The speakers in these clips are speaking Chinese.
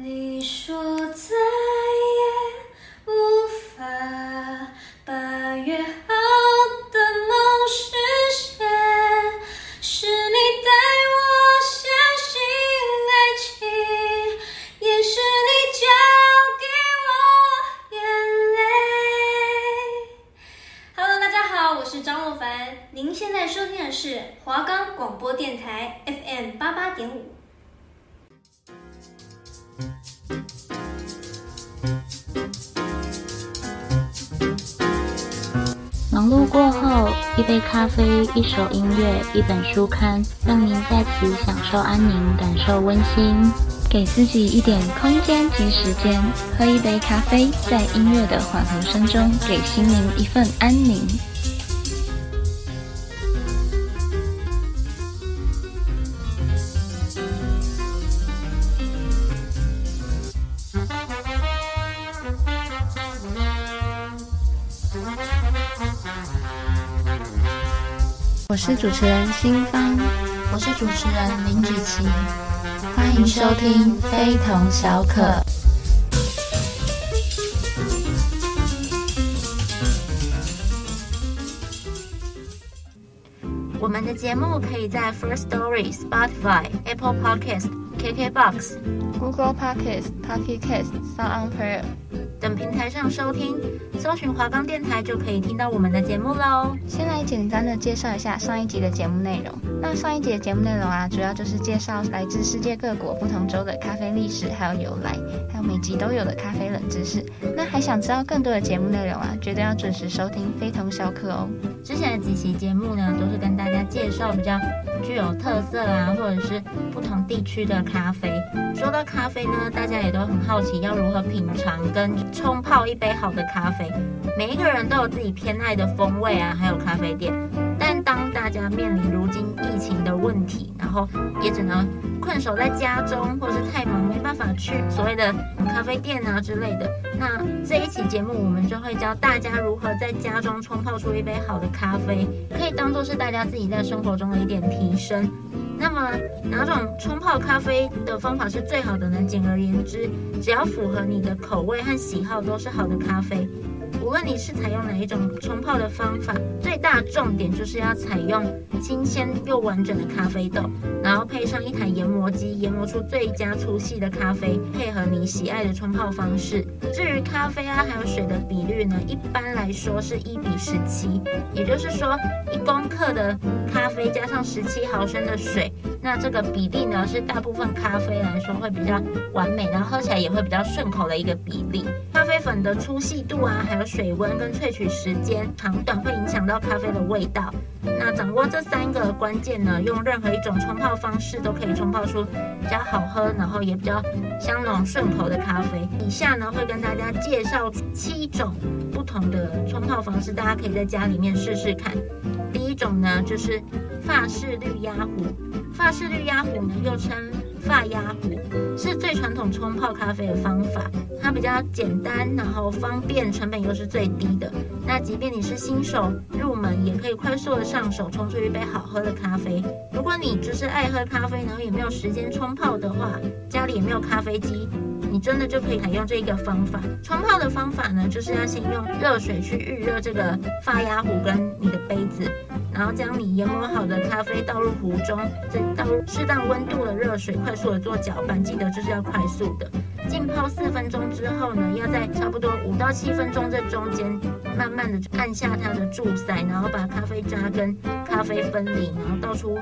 你一首音乐，一本书刊，让您在此享受安宁，感受温馨。给自己一点空间及时间，喝一杯咖啡，在音乐的缓和声中，给心灵一份安宁。我是主持人新芳，我是主持人林芷琪，欢迎收听非同小可。我们的节目可以在 First Story、Spotify、Apple Podcast、KKBox、Google Podcast、Pocket Cast、Sound On Player 等平台上收听，搜寻华冈电台就可以听到我们的节目喽。先来简单的介绍一下上一集的节目内容。那上一集的节目内容啊，主要就是介绍来自世界各国不同州的咖啡历史还有由来，还有每集都有的咖啡冷知识。那还想知道更多的节目内容啊，绝对要准时收听，非同小可哦。之前的几期节目呢，都是跟大家介绍比较具有特色啊，或者是不同地区的咖啡。说到咖啡呢，大家也都很好奇要如何品尝跟冲泡一杯好的咖啡。每一个人都有自己偏爱的风味啊，还有咖啡店。当大家面临如今疫情的问题，然后也只能困守在家中，或者是太忙没办法去所谓的咖啡店啊之类的。那这一期节目，我们就会教大家如何在家中冲泡出一杯好的咖啡，可以当做是大家自己在生活中的一点提升。那么哪种冲泡咖啡的方法是最好的呢？简而言之，只要符合你的口味和喜好，都是好的咖啡。无论你是采用哪一种冲泡的方法，最大重点就是要采用新鲜又完整的咖啡豆，然后配上一台研磨机，研磨出最佳粗细的咖啡，配合你喜爱的冲泡方式。至于咖啡啊，还有水的比率呢，一般来说是一比十七，也就是说一公克的咖啡加上十七毫升的水，那这个比例呢是大部分咖啡来说会比较完美，然后喝起来也会比较顺口的一个比例。咖啡粉的粗细度啊，还有水温跟萃取时间长短会影响到咖啡的味道。那掌握这三个关键呢，用任何一种冲泡方式都可以冲泡出比较好喝，然后也比较香浓顺口的咖啡。以下呢会跟大家介绍七种不同的冲泡方式，大家可以在家里面试试看。第一种呢就是法式绿鸭壶，法式绿鸭壶呢又称法压壶，是最传统冲泡咖啡的方法。它比较简单，然后方便，成本又是最低的。那即便你是新手入门，也可以快速的上手冲出一杯好喝的咖啡。如果你就是爱喝咖啡，然后也没有时间冲泡的话，家里也没有咖啡机，你真的就可以采用这一个方法。冲泡的方法呢，就是要先用热水去预热这个法压壶跟你的杯子，然后将你研磨好的咖啡倒入壶中，再倒入适当温度的热水，快速的做搅拌，记得就是要快速的。浸泡四分钟之后呢，要在差不多五到七分钟这中间，慢慢的按下它的注塞，然后把咖啡渣跟咖啡分离，然后倒出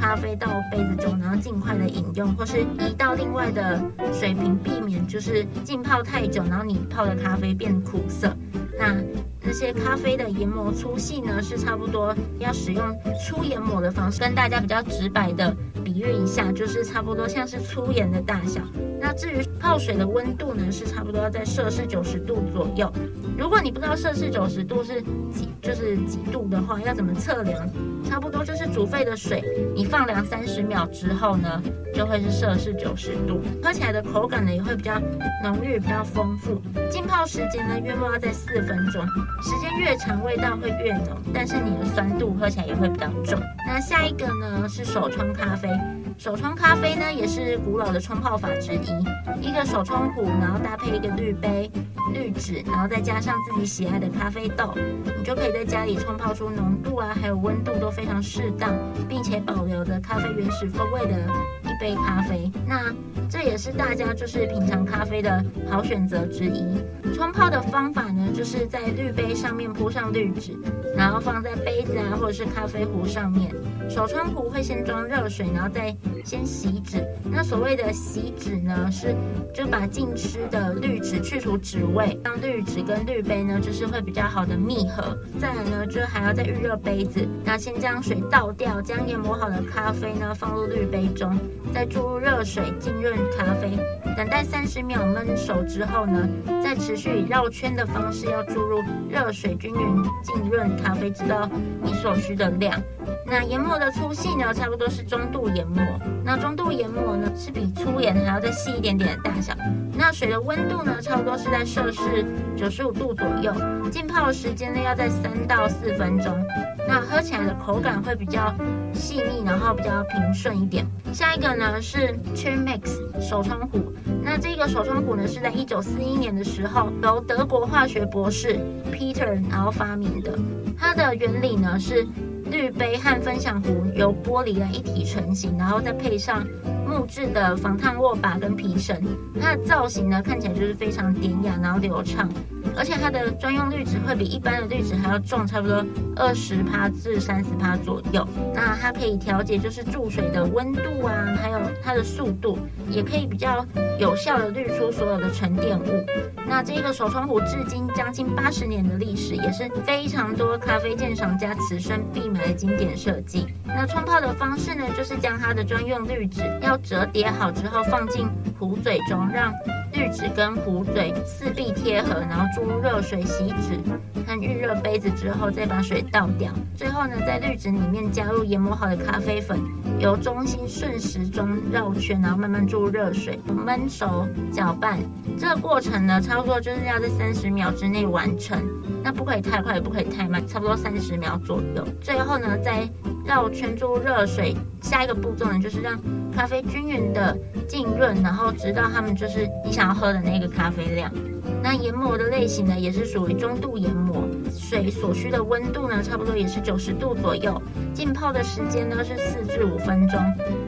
咖啡到杯子中，然后尽快的饮用，或是移到另外的水瓶，避免就是浸泡太久，然后你泡的咖啡变苦涩。那这些咖啡的研磨粗细呢，是差不多要使用粗研磨的方式，跟大家比较直白的比喻一下，就是差不多像是粗盐的大小。那至于泡水的温度呢，是差不多要在摄氏九十度左右。如果你不知道摄氏九十度是几，就是几度的话，要怎么测量？差不多就是煮沸的水，你放凉三十秒之后呢，就会是摄氏九十度。喝起来的口感呢，也会比较浓郁，比较丰富。浸泡时间呢，约莫要在四分钟。时间越长，味道会越浓，但是你的酸度喝起来也会比较重。那下一个呢，是手冲咖啡。手冲咖啡呢，也是古老的冲泡法之一。一个手冲壶，然后搭配一个滤杯、滤纸，然后再加上自己喜爱的咖啡豆，你就可以在家里冲泡出浓度啊，还有温度都非常适当，并且保留着咖啡原始风味的一杯咖啡。那这也是大家就是品尝咖啡的好选择之一。冲泡的方法呢，就是在滤杯上面铺上滤纸，然后放在杯子啊或者是咖啡壶上面。手冲壶会先装热水，然后再先洗纸。那所谓的洗纸呢，是就把浸湿的滤纸去除纸味，让滤纸跟滤杯呢就是会比较好的密合。再来呢，就还要再预热杯子，那先将水倒掉，将研磨好的咖啡呢放入滤杯中，再注入热水浸润咖啡，等待三十秒焖熟之后呢，再持续以绕圈的方式要注入热水均匀浸润咖啡，直到你所需的量。那研磨的粗细呢，差不多是中度研磨。那中度研磨呢，是比粗研还要再细一点点的大小。那水的温度呢，差不多是在摄氏九十五度左右。浸泡的时间呢，要在三到四分钟。那喝起来的口感会比较细腻，然后比较平顺一点。下一个呢是 Chemex 手冲壶。那这个手冲壶呢，是在一九四一年的时候由德国化学博士 Peter 然后发明的。它的原理呢是。滤杯和分享壶由玻璃来一体成型，然后再配上木质的防烫握把跟皮绳，它的造型呢看起来就是非常典雅，然后流畅。而且它的专用滤纸会比一般的滤纸还要重，差不多二十帕至三十帕左右。那它可以调节就是注水的温度啊，还有它的速度，也可以比较有效的滤出所有的沉淀物。那这个手冲壶至今将近八十年的历史，也是非常多咖啡鉴赏家此生必经典设计。那冲泡的方式呢，就是将它的专用滤纸要折叠好之后放进壶嘴中，让滤纸跟壶嘴四壁贴合，然后注入热水洗纸和预热杯子之后，再把水倒掉。最后呢，在滤纸里面加入研磨好的咖啡粉，由中心顺时钟绕圈，然后慢慢注入热水，焖熟搅拌。这个过程呢，差不多就是要在三十秒之内完成。那不可以太快，也不可以太慢，差不多三十秒左右。最后呢，再绕圈注入热水。下一个步骤呢，就是让咖啡均匀的浸润，然后直到它们就是你想要喝的那个咖啡量。那研磨的类型呢，也是属于中度研磨，水所需的温度呢，差不多也是九十度左右。浸泡的时间呢是四至五分钟，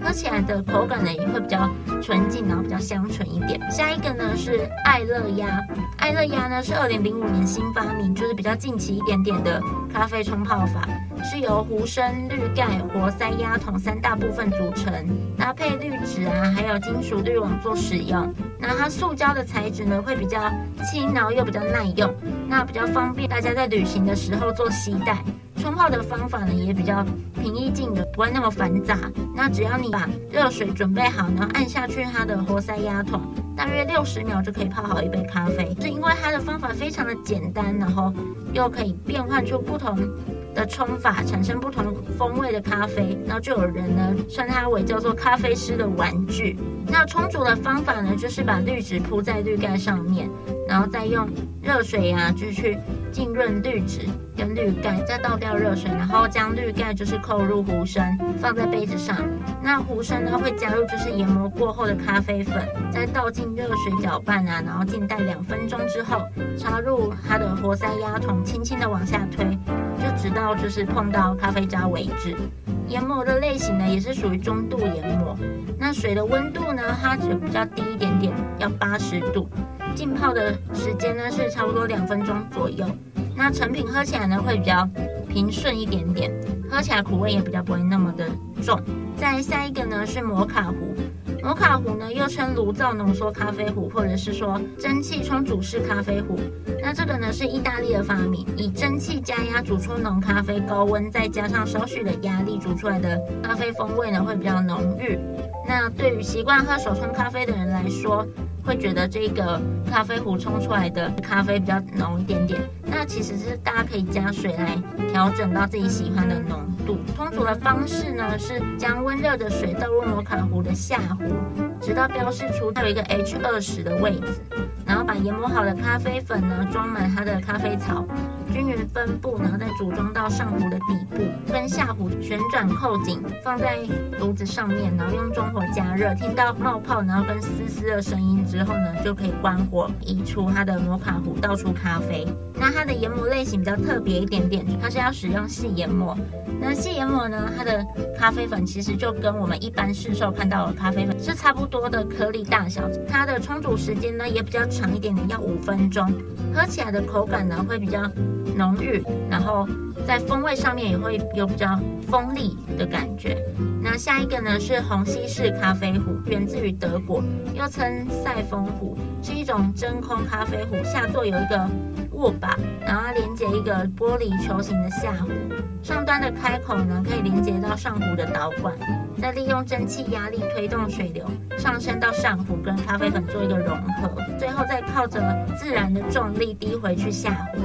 喝起来的口感呢也会比较纯净，然后比较香醇一点。下一个呢是爱乐压，爱乐压呢是二零零五年新发明，就是比较近期一点点的咖啡冲泡法，是由壶身、滤盖、活塞压筒三大部分组成，搭配滤纸啊，还有金属滤网做使用。那它塑胶的材质呢会比较轻，然后又比较耐用，那比较方便大家在旅行的时候做携带。冲泡的方法呢也比较平易近人，不会那么繁杂。那只要你把热水准备好，然后按下去它的活塞压筒，大约六十秒就可以泡好一杯咖啡。是因为它的方法非常的简单，然后又可以变换出不同的冲法，产生不同风味的咖啡。然后就有人呢称它为叫做咖啡师的玩具。那冲煮的方法呢，就是把滤纸铺在滤盖上面，然后再用热水呀、啊，就是去浸润滤纸跟滤盖，再倒掉热水，然后将滤盖就是扣入壶身，放在杯子上。那壶身呢会加入就是研磨过后的咖啡粉，再倒进热水搅拌啊，然后静待两分钟之后，插入它的活塞压筒，轻轻的往下推，直到就是碰到咖啡渣为止。研磨的类型呢，也是属于中度研磨。那水的温度呢，它只比较低一点点，要八十度。浸泡的时间呢是差不多两分钟左右。那成品喝起来呢会比较平顺一点点，喝起来苦味也比较不会那么的重。再下一个呢是摩卡壶。摩卡壶呢，又称炉灶浓缩咖啡壶，或者是说蒸汽冲煮式咖啡壶。那这个呢是意大利的发明，以蒸汽加压煮出浓咖啡，高温再加上少许的压力煮出来的咖啡风味呢会比较浓郁。那对于习惯喝手冲咖啡的人来说，会觉得这个咖啡壶冲出来的咖啡比较浓一点点。那其实是大家可以加水来调整到自己喜欢的浓度。冲煮的方式呢是将温热的水倒入摩卡壶的下壶，直到标示出它有一个 H 二十的位置。然后把研磨好的咖啡粉呢装满它的咖啡槽，均匀分布，然后再组装到上壶的底部，跟下壶旋转扣紧，放在炉子上面，然后用中火加热，听到冒泡，然后跟嘶嘶的声音之后呢，就可以关火，移出它的摩卡壶，倒出咖啡。那它的研磨类型比较特别一点点，它是要使用细研磨。那细研磨呢，它的咖啡粉其实就跟我们一般市售看到的咖啡粉是差不多的颗粒大小，它的冲煮时间呢也比较长一点点，要五分钟，喝起来的口感呢会比较浓郁，然后在风味上面也会有比较锋利的感觉。那下一个呢是虹吸式咖啡壶，源自于德国，又称赛风壶，是一种真空咖啡壶，下座有一个握把，然后连接一个玻璃球形的下壶，上端的开口呢可以连接到上壶的导管，再利用蒸汽压力推动水流上升到上壶，跟咖啡粉做一个融合，最后再靠着自然的重力滴回去下壶。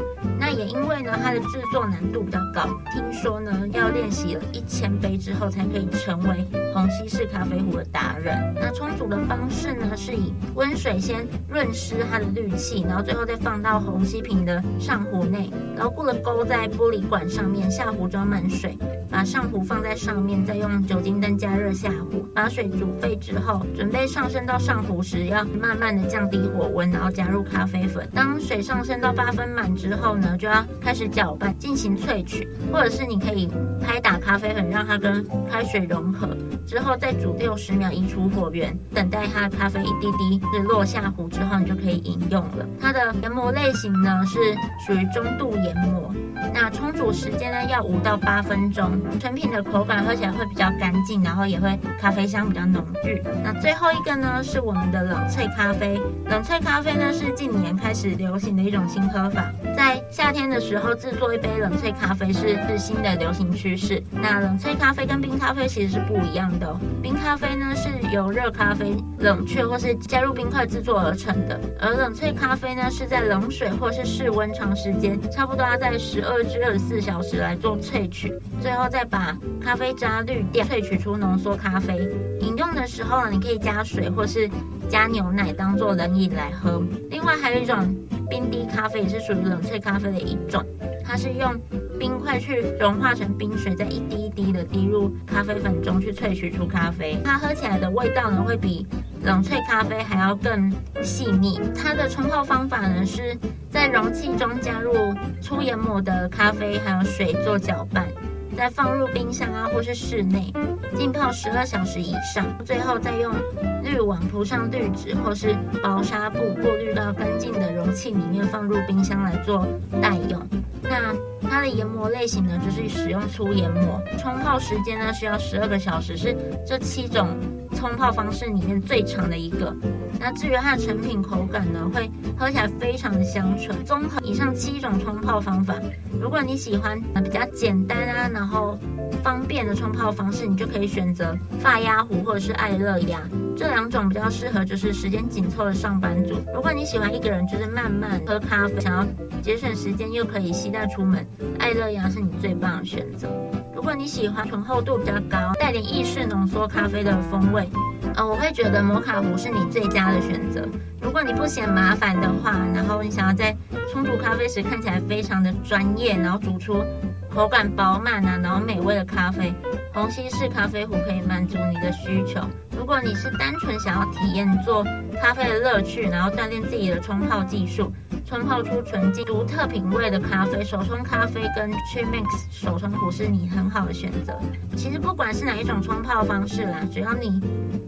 也因为呢，它的制作难度比较高，听说呢要练习了一千杯之后才可以成为虹吸式咖啡壶的达人。那冲煮的方式呢，是以温水先润湿它的滤器，然后最后再放到虹吸瓶的上壶内，牢固的勾在玻璃管上面，下壶装满水。把上壶放在上面，再用酒精灯加热下壶，把水煮沸之后，准备上升到上壶时，要慢慢的降低火温，然后加入咖啡粉。当水上升到八分满之后呢，就要开始搅拌进行萃取，或者是你可以拍打咖啡粉，让它跟开水融合，之后再煮六十秒，移出火源，等待它咖啡一滴滴是落下壶之后，你就可以饮用了。它的研磨类型呢是属于中度研磨，那冲煮时间呢要五到八分钟。成品的口感喝起来会比较干净，然后也会咖啡香比较浓郁。那最后一个呢是我们的冷萃咖啡。冷萃咖啡呢是近年开始流行的一种新喝法，在夏天的时候制作一杯冷萃咖啡是是新的流行趋势。那冷萃咖啡跟冰咖啡其实是不一样的哦。冰咖啡呢是由热咖啡冷却或是加入冰块制作而成的，而冷萃咖啡呢是在冷水或是室温长时间，差不多要在十二至二十四小时来做萃取，最后。再把咖啡渣滤掉，萃取出浓缩咖啡。饮用的时候呢，你可以加水或是加牛奶当做冷饮来喝。另外还有一种冰滴咖啡，也是属于冷萃咖啡的一种，它是用冰块去融化成冰水，再一滴一滴的滴入咖啡粉中去萃取出咖啡。它喝起来的味道呢，会比冷萃咖啡还要更细腻。它的冲泡方法呢，是在容器中加入粗研磨的咖啡还有水做搅拌。再放入冰箱啊，或是室内浸泡十二小时以上，最后再用滤网铺上滤纸或是薄纱布过滤到干净的容器里面，放入冰箱来做待用。那它的研磨类型呢，就是使用粗研磨，冲泡时间呢需要十二个小时，是这七种冲泡方式里面最长的一个。那至于它的成品口感呢，会喝起来非常的香醇。综合以上七种冲泡方法，如果你喜欢比较简单啊，然后方便的冲泡方式，你就可以选择法压壶或者是爱乐压这两种，比较适合就是时间紧凑的上班族。如果你喜欢一个人就是慢慢喝咖啡，想要节省时间又可以携带出门，爱乐压是你最棒的选择。如果你喜欢醇厚度比较高、带点意式浓缩咖啡的风味。呃，我会觉得摩卡壶是你最佳的选择。如果你不嫌麻烦的话，然后你想要在冲煮咖啡时看起来非常的专业，然后煮出口感饱满啊，然后美味的咖啡，虹吸式咖啡壶可以满足你的需求。如果你是单纯想要体验做咖啡的乐趣，然后锻炼自己的冲泡技术。冲泡出纯净、独特品味的咖啡，手冲咖啡跟 Chemex 手冲壶是你很好的选择。其实不管是哪一种冲泡方式啦，只要你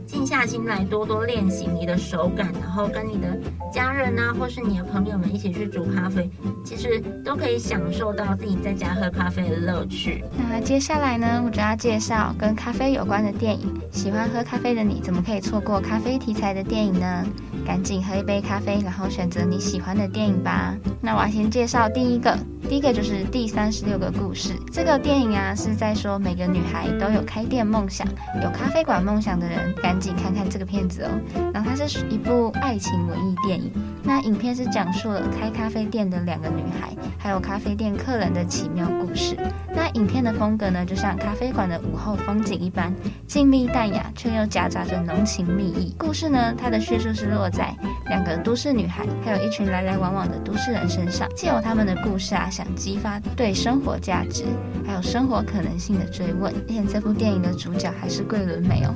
静下心来，多多练习你的手感，然后跟你的家人啊，或是你的朋友们一起去煮咖啡，其实都可以享受到自己在家喝咖啡的乐趣。那接下来呢，我就要介绍跟咖啡有关的电影。喜欢喝咖啡的你，怎么可以错过咖啡题材的电影呢？赶紧喝一杯咖啡，然后选择你喜欢的电影吧。那我要先介绍第一个，第一个就是第三十六个故事。这个电影啊，是在说每个女孩都有开店梦想、有咖啡馆梦想的人，赶紧看看这个片子哦。然后它是一部爱情文艺电影，那影片是讲述了开咖啡店的两个女孩，还有咖啡店客人的奇妙故事。那影片的风格呢，就像咖啡馆的午后风景一般，静谧淡雅，却又夹杂着浓情蜜意。故事呢，它的叙述是落在两个都市女孩，还有一群来来往往的都市人身上，借由他们的故事啊，想激发对生活价值还有生活可能性的追问。而且这部电影的主角还是桂纶镁哦，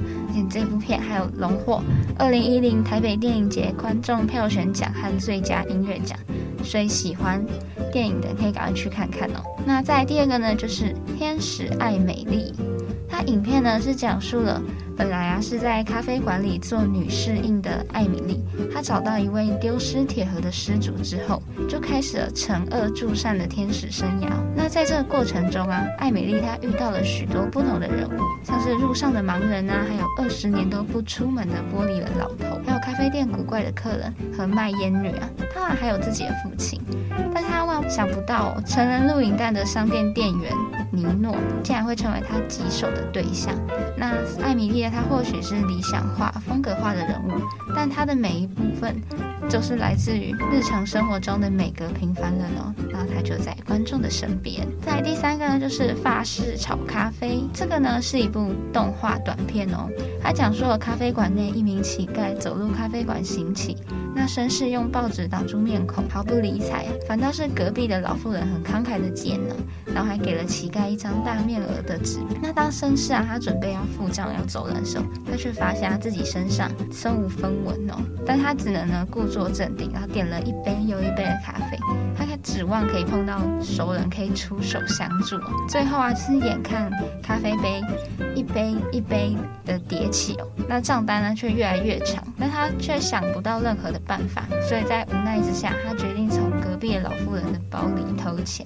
这部片还有荣获二零一零台北电影节观众票选奖和最佳音乐奖，所以喜欢电影的可以赶快去看看哦。那再来第二个呢，就是《天使爱美丽》，它影片呢是讲述了。本来啊是在咖啡馆里做女侍应的艾米丽，她找到一位丢失铁盒的失主之后，就开始了惩恶助善的天使生涯。那在这个过程中啊，艾米丽她遇到了许多不同的人物，像是路上的盲人啊，还有二十年都不出门的玻璃人老头，还有咖啡店古怪的客人和卖烟女啊，当然还有自己的父亲。但是他万想不到哦，成人录影带的商店店员尼诺竟然会成为他棘手的对象。那艾米丽。她或许是理想化、风格化的人物，但她的每一部分就是来自于日常生活中的每个平凡人哦。然后他就在观众的身边。再第三个呢，就是法式炒咖啡，这个呢是一部动画短片哦。它讲述了咖啡馆内一名乞丐走入咖啡馆行乞。那绅士用报纸挡住面孔，毫不理睬，反倒是隔壁的老妇人很慷慨的捡了，然后还给了乞丐一张大面额的纸。那当绅士啊，他准备要付账要走人的时候，他却发现他自己身上身无分文哦，但他只能呢故作镇定，然后点了一杯又一杯的咖啡，他还指望可以碰到熟人可以出手相助。最后啊，是眼看咖啡杯一杯一杯的叠起哦，那账单呢却越来越长，但他却想不到任何的办法，所以在无奈之下，他决定壁的老妇人的包里偷钱。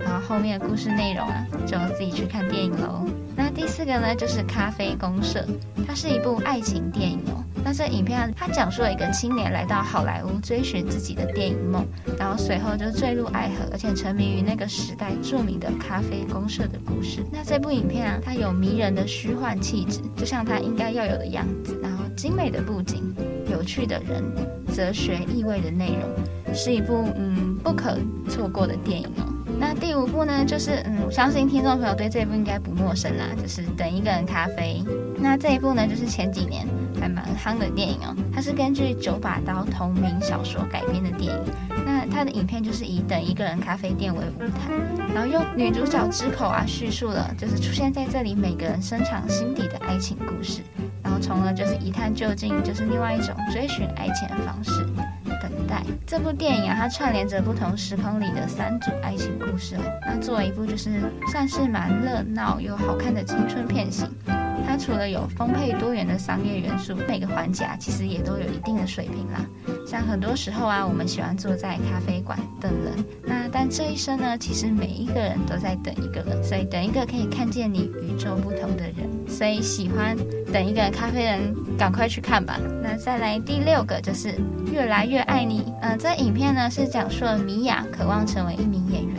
然后后面的故事内容啊，就要自己去看电影喽。那第四个呢，就是《咖啡公社》，它是一部爱情电影哦。那这影片它讲述了一个青年来到好莱坞追寻自己的电影梦，然后随后就坠入爱河，而且沉迷于那个时代著名的咖啡公社的故事。那这部影片啊，它有迷人的虚幻气质，就像它应该要有的样子，然后精美的布景。有趣的人，哲学意味的内容，是一部嗯不可错过的电影哦。那第五部呢，就是嗯，相信听众朋友对这一部应该不陌生啦，就是《等一个人咖啡》。那这一部呢，就是前几年还蛮夯的电影哦。它是根据九把刀同名小说改编的电影。那它的影片就是以等一个人咖啡店为舞台，然后用女主角之口啊叙述了，就是出现在这里每个人深藏心底的爱情故事。然后从而就是一探究竟，就是另外一种追寻爱情的方式。这部电影啊，它串联着不同时空里的三组爱情故事哦。那作为一部就是算是蛮热闹又好看的青春片型。它除了有丰沛多元的商业元素，每个环节啊，其实也都有一定的水平啦。像很多时候啊，我们喜欢坐在咖啡馆等人，那但这一生呢，其实每一个人都在等一个人，所以等一个可以看见你与众不同的人。所以喜欢等一个咖啡人，赶快去看吧。那再来第六个就是越来越爱你。嗯、这影片呢是讲述了米娅渴望成为一名演员，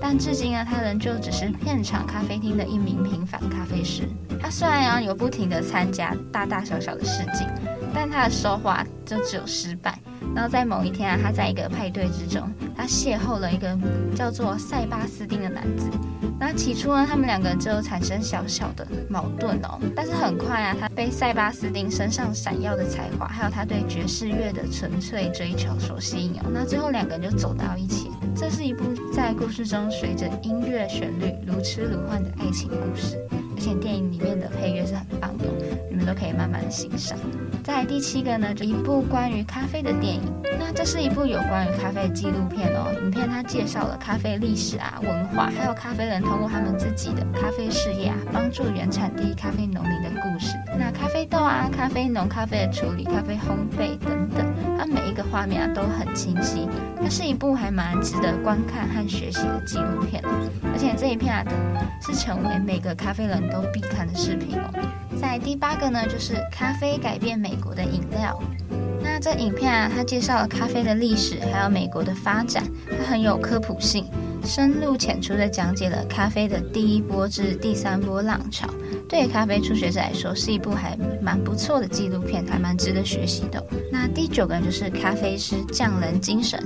但至今呢，她仍旧只是片场咖啡厅的一名平凡咖啡师。她虽然啊有不停的参加大大小小的试镜，但她的收获就只有失败。然后在某一天啊，她在一个派对之中，她邂逅了一个叫做塞巴斯丁的男子。那起初呢，他们两个就产生小小的矛盾哦。但是很快啊，他被塞巴斯丁身上闪耀的才华，还有他对爵士乐的纯粹追求所吸引哦。那最后两个人就走到一起。这是一部在故事中随着音乐旋律如痴如幻的爱情故事。而且电影里面的配乐是很棒的，你们都可以慢慢欣赏。再来第七个呢，就一部关于咖啡的电影。那这是一部有关于咖啡的纪录片哦。影片它介绍了咖啡历史啊、文化，还有咖啡人通过他们自己的咖啡事业啊，帮助原产地咖啡农民的故事。那咖啡豆啊、咖啡农、咖啡的处理、咖啡烘焙等等，它每一个画面啊都很清晰。它是一部还蛮值得观看和学习的纪录片。而且这一片啊，是成为每个咖啡人都必看的视频哦。在第八个呢，就是咖啡改变美国的饮料。那这影片啊，它介绍了咖啡的历史，还有美国的发展，它很有科普性，深入浅出的讲解了咖啡的第一波至第三波浪潮，对咖啡初学者来说是一部还蛮不错的纪录片，还蛮值得学习的。那第九个就是《咖啡师匠人精神》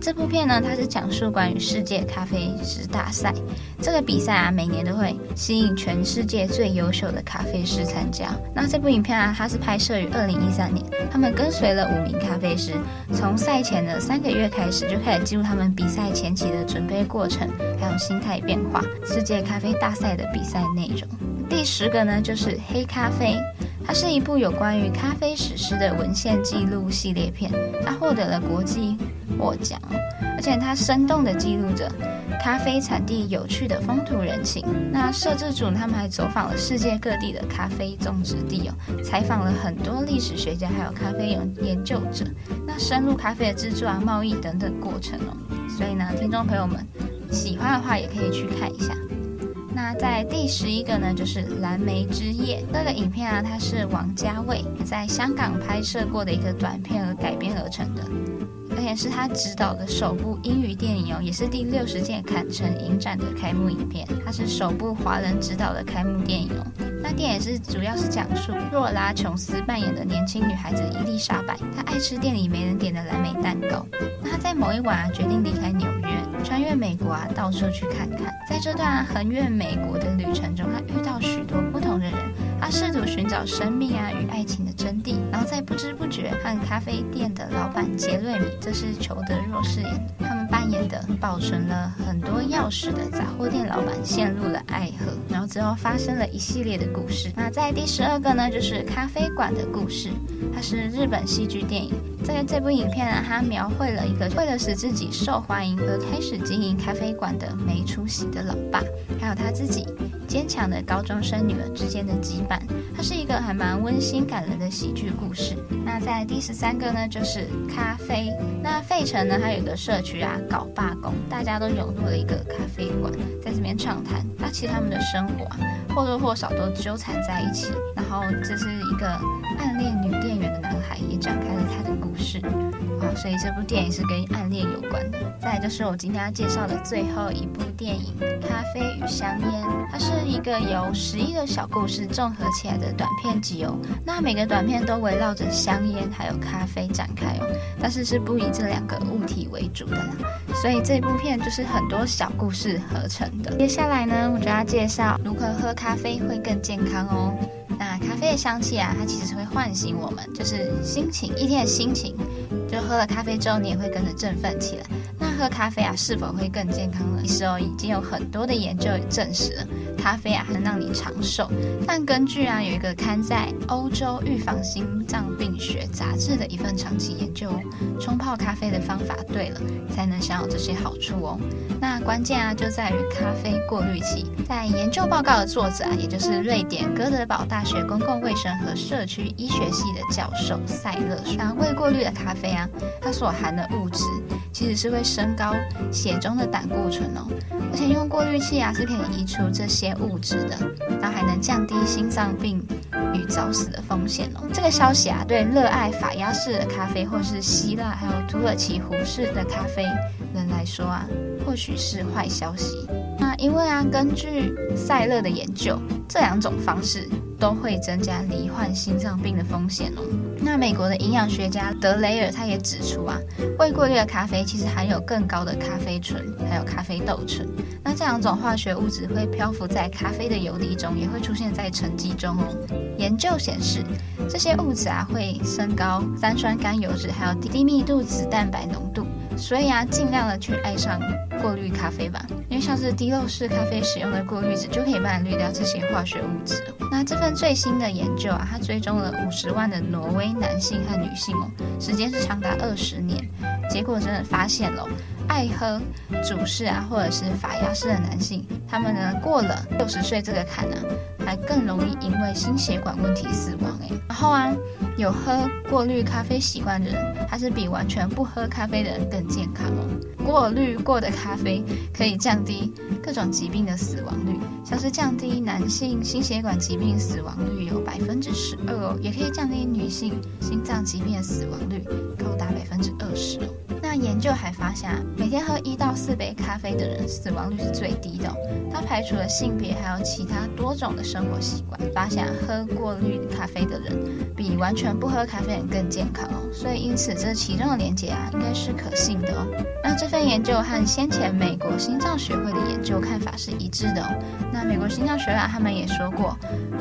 这部片呢，它是讲述关于世界咖啡师大赛这个比赛啊，每年都会吸引全世界最优秀的咖啡师参加。那这部影片啊，它是拍摄于二零一三年，他们跟随了五名咖啡师，从赛前的三个月开始就开始记录他们比赛前期的准备过程，还有心态变化，世界咖啡大赛的比赛内容。第十个呢，就是《黑咖啡》。它是一部有关于咖啡史诗的文献记录系列片，它获得了国际获奖，而且它生动地记录着咖啡产地有趣的风土人情。那摄制组他们还走访了世界各地的咖啡种植地哦，采访了很多历史学家还有咖啡研研究者，那深入咖啡的制作啊、贸易等等过程哦。所以呢，听众朋友们喜欢的话，也可以去看一下。那在第十一个呢，就是《蓝莓之夜》这个影片啊，它是王家卫在香港拍摄过的一个短片而改编而成的，而且是他执导的首部英语电影哦，也是第六十届坎城影展的开幕影片，它是首部华人执导的开幕电影哦。那电影是主要是讲述若拉琼斯扮演的年轻女孩子伊丽莎白，她爱吃店里没人点的蓝莓蛋糕。那她在某一晚啊，决定离开纽约。穿越美国啊，到处去看看。在这段横越美国的旅程中，她遇到许多。他试图寻找生命啊与爱情的真谛，然后在不知不觉和咖啡店的老板杰瑞米，这是裘德洛饰演的，他们扮演的保存了很多钥匙的杂货店老板陷入了爱河，然后之后发生了一系列的故事。那在第十二个呢，就是咖啡馆的故事，它是日本戏剧电影。在这部影片呢，它描绘了一个为了使自己受欢迎而开始经营咖啡馆的没出息的老爸，还有他自己坚强的高中生女儿之间的羁绊。它是一个还蛮温馨感人的喜剧故事。那在第十三个呢，就是咖啡。那费城呢，它有一个社区啊，搞罢工，大家都涌入了一个咖啡馆，在这边畅谈。那其实他们的生活啊，或多或少都纠缠在一起。然后这是一个暗恋女店员的男孩，也展开。所以这部电影是跟暗恋有关的。再就是我今天要介绍的最后一部电影《咖啡与香烟》，它是一个由十一个小故事综合起来的短片集哦。那每个短片都围绕着香烟还有咖啡展开哦，但是是不以这两个物体为主的啦。所以这部片就是很多小故事合成的。接下来呢，我就要介绍如何喝咖啡会更健康哦。那咖啡的香气啊，它其实是会唤醒我们，就是心情，一天的心情。就喝了咖啡之后，你也会跟着振奋起来。喝咖啡啊，是否会更健康呢？其实哦，已经有很多的研究证实了，咖啡啊能让你长寿。但根据啊有一个刊在《欧洲预防心脏病学杂志》的一份长期研究，冲泡咖啡的方法对了，才能享有这些好处哦。那关键啊就在于咖啡过滤器。在研究报告的作者啊，也就是瑞典哥德堡大学公共卫生和社区医学系的教授塞勒说，未过滤的咖啡啊。它所含的物质其实是会升高血中的胆固醇哦，而且用过滤器啊是可以移除这些物质的，然后还能降低心脏病与早死的风险哦。这个消息啊，对热爱法压式的咖啡或是希腊还有土耳其壶式的咖啡人来说啊，或许是坏消息。那因为啊，根据赛勒的研究，这两种方式都会增加罹患心脏病的风险哦。那美国的营养学家德雷尔他也指出啊，未过滤的咖啡其实含有更高的咖啡醇，还有咖啡豆醇。那这两种化学物质会漂浮在咖啡的游离中，也会出现在沉积中哦。研究显示，这些物质啊会升高三酸甘油脂，还有低密度脂蛋白浓度。所以啊，尽量的去爱上过滤咖啡吧，因为像是滴漏式咖啡使用的过滤纸就可以帮你滤掉这些化学物质。那这份最新的研究啊，它追踪了五十万的挪威男性和女性哦，时间是长达二十年，结果真的发现了，爱喝主式啊或者是法压式的男性，他们呢过了六十岁这个坎呢、啊，还更容易因为心血管问题死亡诶。然后啊。有喝过滤咖啡习惯的人，他是比完全不喝咖啡的人更健康哦。过滤过的咖啡可以降低各种疾病的死亡率，像是降低男性心血管疾病死亡率有百分之十二哦，也可以降低女性心脏疾病的死亡率高达百分之二十哦。那研究还发现，每天喝一到四杯咖啡的人死亡率是最低的哦。它排除了性别还有其他多种的生生活习惯，发现，喝过滤咖啡的人比完全不喝咖啡的人更健康哦。所以因此这其中的连结啊，应该是可信的哦。那这份研究和先前美国心脏学会的研究看法是一致的哦。那美国心脏学会啊，他们也说过，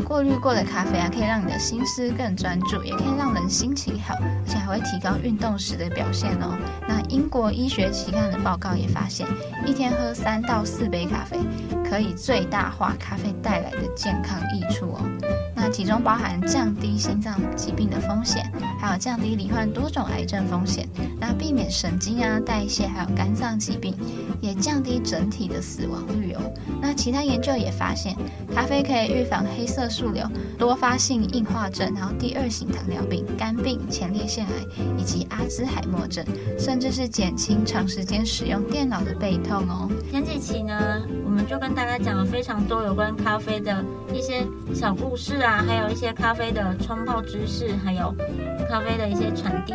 过滤过的咖啡啊，可以让你的心思更专注，也可以让人心情好，而且还会提高运动时的表现哦。那英国医学期刊的报告也发现，一天喝三到四杯咖啡，可以最大化咖啡带来的健康益处哦。其中包含降低心脏疾病的风险，还有降低罹患多种癌症风险，那避免神经啊、代谢还有肝脏疾病，也降低整体的死亡率哦。那其他研究也发现，咖啡可以预防黑色素瘤、多发性硬化症，然后第二型糖尿病、肝病、前列腺癌以及阿兹海默症，甚至是减轻长时间使用电脑的背痛哦。前几期呢，我们就跟大家讲了非常多有关咖啡的一些小故事啊还有一些咖啡的冲泡知识，还有咖啡的一些传递。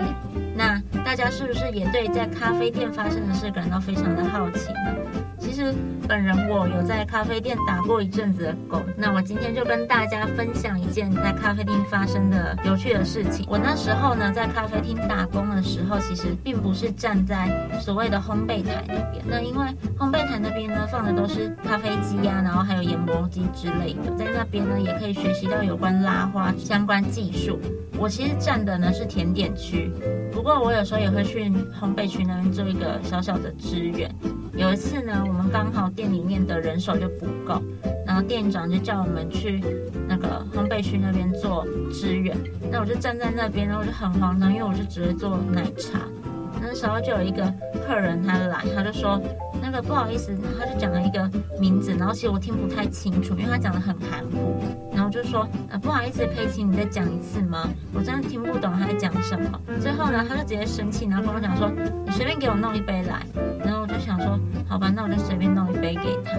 那大家是不是也对在咖啡店发生的事感到非常的好奇呢？其实本人我有在咖啡店打过一阵子的工，那我今天就跟大家分享一件在咖啡厅发生的有趣的事情。我那时候呢，在咖啡厅打工的时候，其实并不是站在所谓的烘焙台那边，那因为烘焙台那边呢放的都是咖啡机啊，然后还有研磨机之类的，在那边呢也可以学习到有关拉花相关技术。我其实站的呢是甜点区，不过我有时候也会去烘焙区那边做一个小小的支援。有一次呢，我们刚好店里面的人手就不够，然后店长就叫我们去那个烘焙区那边做支援。那我就站在那边，然后我就很慌张，因为我就只会做奶茶。那时候就有一个客人他来，他就说那个不好意思，他就讲了一个名字，然后其实我听不太清楚，因为他讲得很含糊。然后就说呃不好意思，可以请你再讲一次吗？我真的听不懂他在讲什么。最后呢，他就直接生气，然后跟我讲说你随便给我弄一杯来。然后想说。好吧，那我就随便弄一杯给他，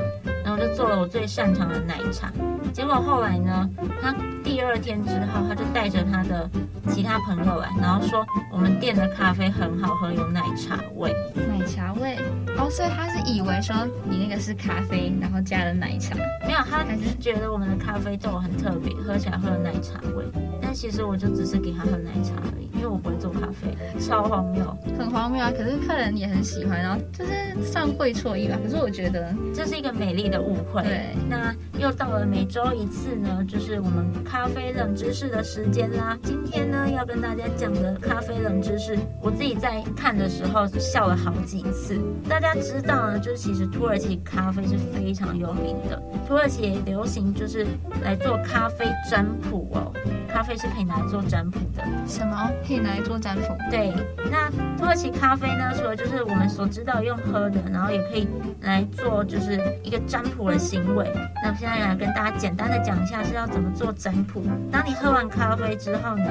然后我就做了我最擅长的奶茶。结果后来呢，他第二天之后，他就带着他的其他朋友来，然后说我们店的咖啡很好喝，有奶茶味。奶茶味？哦，所以他是以为说你那个是咖啡，然后加了奶茶？没有，他只是觉得我们的咖啡豆很特别，喝起来会有奶茶味。但其实我就只是给他喝奶茶而已，因为我不会做咖啡，超荒谬，很荒谬啊！可是客人也很喜欢，然后就是算会错意吧。可是我觉得这是一个美丽的误会。对，那又到了每周一次呢，就是我们咖啡冷知识的时间啦。今天呢，要跟大家讲的咖啡冷知识，我自己在看的时候笑了好几次。大家知道呢，就是其实土耳其咖啡是非常有名的，土耳其也流行就是来做咖啡占卜哦。咖啡是可以拿来做占卜的。什么可以拿来做占卜？对，那土耳其咖啡呢，除了就是我们所知道用喝的，然后也可以来做就是一个占卜的行为。那我现在来跟大家简单的讲一下是要怎么做占卜。当你喝完咖啡之后呢，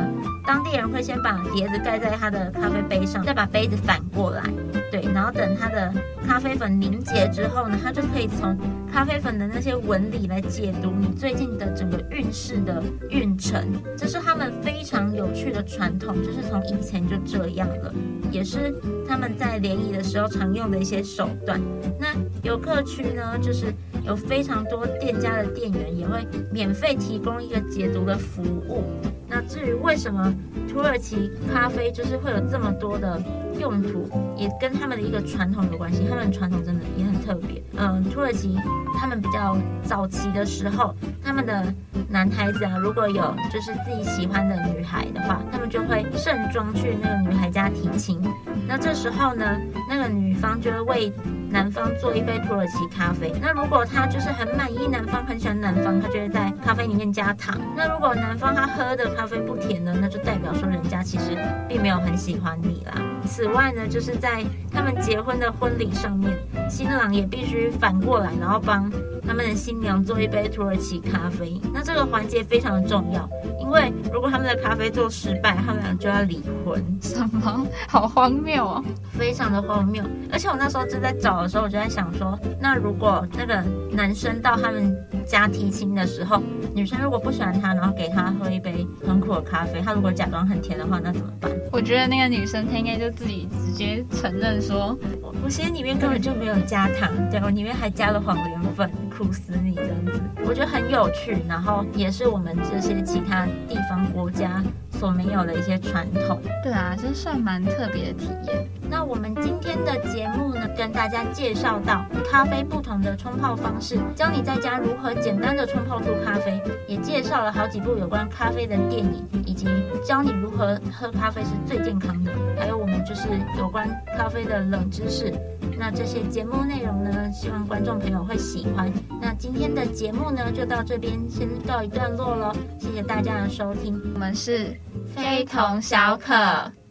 当地人会先把碟子盖在他的咖啡杯上，再把杯子反过来，对，然后等他的咖啡粉凝结之后呢，他就可以从咖啡粉的那些纹理来解读你最近的整个运势的运程。这是他们非常有趣的传统，就是从以前就这样了，也是他们在联谊的时候常用的一些手段。那游客区呢，就是有非常多店家的店员也会免费提供一个解读的服务。那至于为什么土耳其咖啡就是会有这么多的用途，也跟他们的一个传统有关系。他们传统真的也很特别。嗯，土耳其他们比较早期的时候，他们的男孩子啊，如果有就是自己喜欢的女孩的话，他们就会盛装去那个女孩家提亲。那这时候呢，那个女方就会为男方做一杯土耳其咖啡。那如果他就是很满意男方，很喜欢男方，他就会在咖啡里面加糖。那如果男方他喝的咖啡不甜呢，那就代表说人家其实并没有很喜欢你啦。此外呢，就是在他们结婚的婚礼上面，新郎也必须反过来，然后帮他们的新娘做一杯土耳其咖啡。那这个环节非常的重要，为如果他们的咖啡做失败，他们俩就要离婚。什么？好荒谬哦！非常的荒谬。而且我那时候正在找的时候，我就在想说，那如果那个男生到他们加提亲的时候，女生如果不喜欢他，然后给他喝一杯很苦的咖啡，他如果假装很甜的话，那怎么办？我觉得那个女生她应该就自己直接承认说，我我心里面根本就没有加糖，对，我里面还加了黄连粉，苦死你这样子。我觉得很有趣，然后也是我们这些其他地方国家所没有的一些传统。对啊，这算蛮特别的体验。那我们今天的节目呢，跟大家介绍到咖啡不同的冲泡方式，教你在家如何简单的冲泡出咖啡，也介绍了好几部有关咖啡的电影，以及教你如何喝咖啡是最健康的。还有我们就是有关咖啡的冷知识。那这些节目内容呢，希望观众朋友会喜欢。那今天的节目呢，就到这边先告一段落喽。谢谢大家的收听，我们是非同小可。